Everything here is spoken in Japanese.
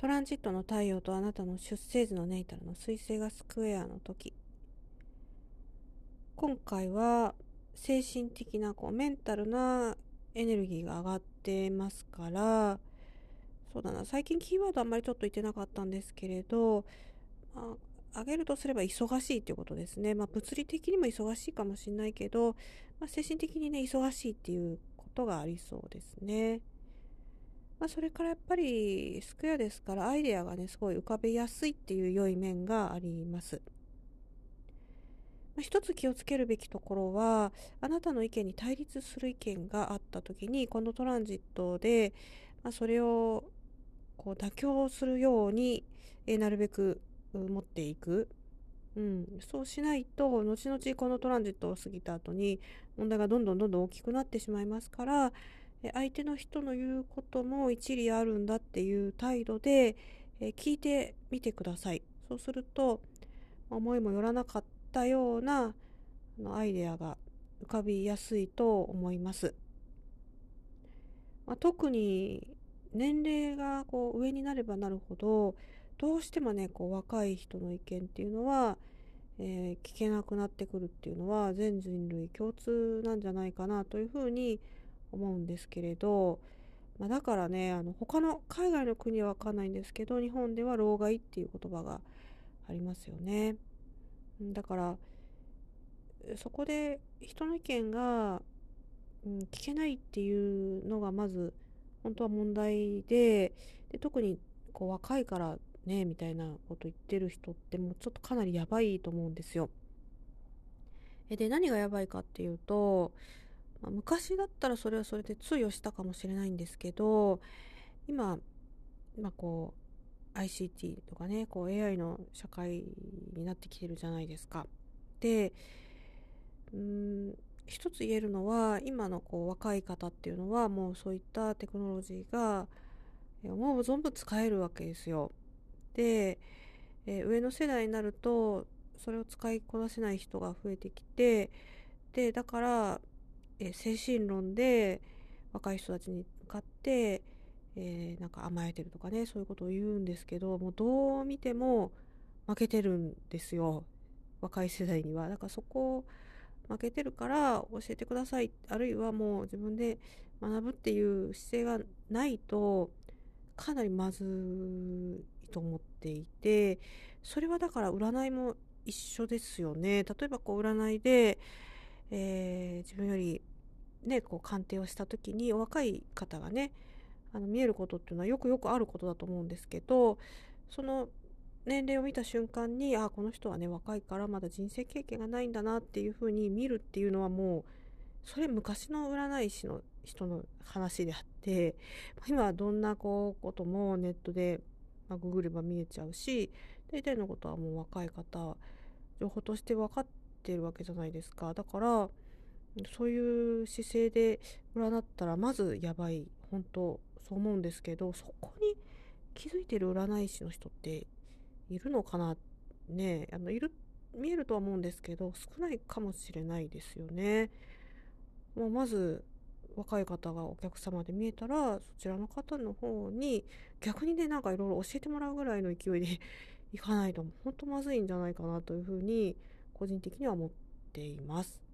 トランジットの太陽とあなたの出生図のネイタルの彗星がスクエアの時。今回は精神的なこうメンタルなエネルギーが上がってますから。そうだな。最近キーワードあんまりちょっと言ってなかったんですけれど、まあ、上げるとすれば忙しいっていうことですね、まあ、物理的にも忙しいかもしれないけど、まあ、精神的にね忙しいっていうことがありそうですね。まあ、それからやっぱりスクエアですからアイデアがねすごい浮かべやすいっていう良い面があります。まあ、一つ気をつけるべきところはあなたの意見に対立する意見があった時にこのトランジットで、まあ、それをこう妥協するように、えなるべく持っていく、うん、そうしないと後々このトランジットを過ぎた後に問題がどんどんどんどん大きくなってしまいますから相手の人の言うことも一理あるんだっていう態度で、え聞いてみてください。そうすると思いもよらなかったようなあのアイデアが浮かびやすいと思います。まあ、特に年齢がこう上になればなるほどどうしてもねこう若い人の意見っていうのは、えー、聞けなくなってくるっていうのは全人類共通なんじゃないかなというふうに思うんですけれど、まあ、だからねあの他の海外の国はわかんないんですけど日本では老害っていう言葉がありますよね。だからそこで人の意見が、うん、聞けないっていうのがまず本当は問題でで特にこう若いからねみたいなこと言ってる人ってもうちょっとかなりやばいと思うんですよ。で何がやばいかっていうと、昔だったらそれはそれで通用したかもしれないんですけど今、まあ、こう ICT とかねこう AI の社会になってきてるじゃないですか。でうん一つ言えるのは今のこう若い方っていうのはもうそういったテクノロジーがもう存分使えるわけですよ。で、えー、上の世代になるとそれを使いこなせない人が増えてきてでだからえ精神論で若い人たちに向かって、えー、なんか甘えてるとかねそういうことを言うんですけどもうどう見ても負けてるんですよ。若い世代には。だからそこ負けてるから教えてください。あるいはもう自分で学ぶっていう姿勢がないとかなりまずいと思っていてそれはだから占いも一緒ですよね。例えばこう占いで、えー、自分よりね、こう鑑定をした時に若い方がねあの見えることっていうのはよくよくあることだと思うんですけどその年齢を見た瞬間にあこの人はね若いからまだ人生経験がないんだなっていうふうに見るっていうのはもうそれ昔の占い師の人の話であって今はどんなこうこともネットで、まあ、ググれば見えちゃうし大体のことはもう若い方情報として分かってるわけじゃないですか。だからそういう姿勢で占ったらまずやばい本当そう思うんですけどそこに気づいてる占い師の人っているのかなねあのいる見えるとは思うんですけど少ないかもしれないですよね。まあ、まず若い方がお客様で見えたらそちらの方の方に逆にねなんかいろいろ教えてもらうぐらいの勢いでいかないと本当まずいんじゃないかなというふうに個人的には思っています。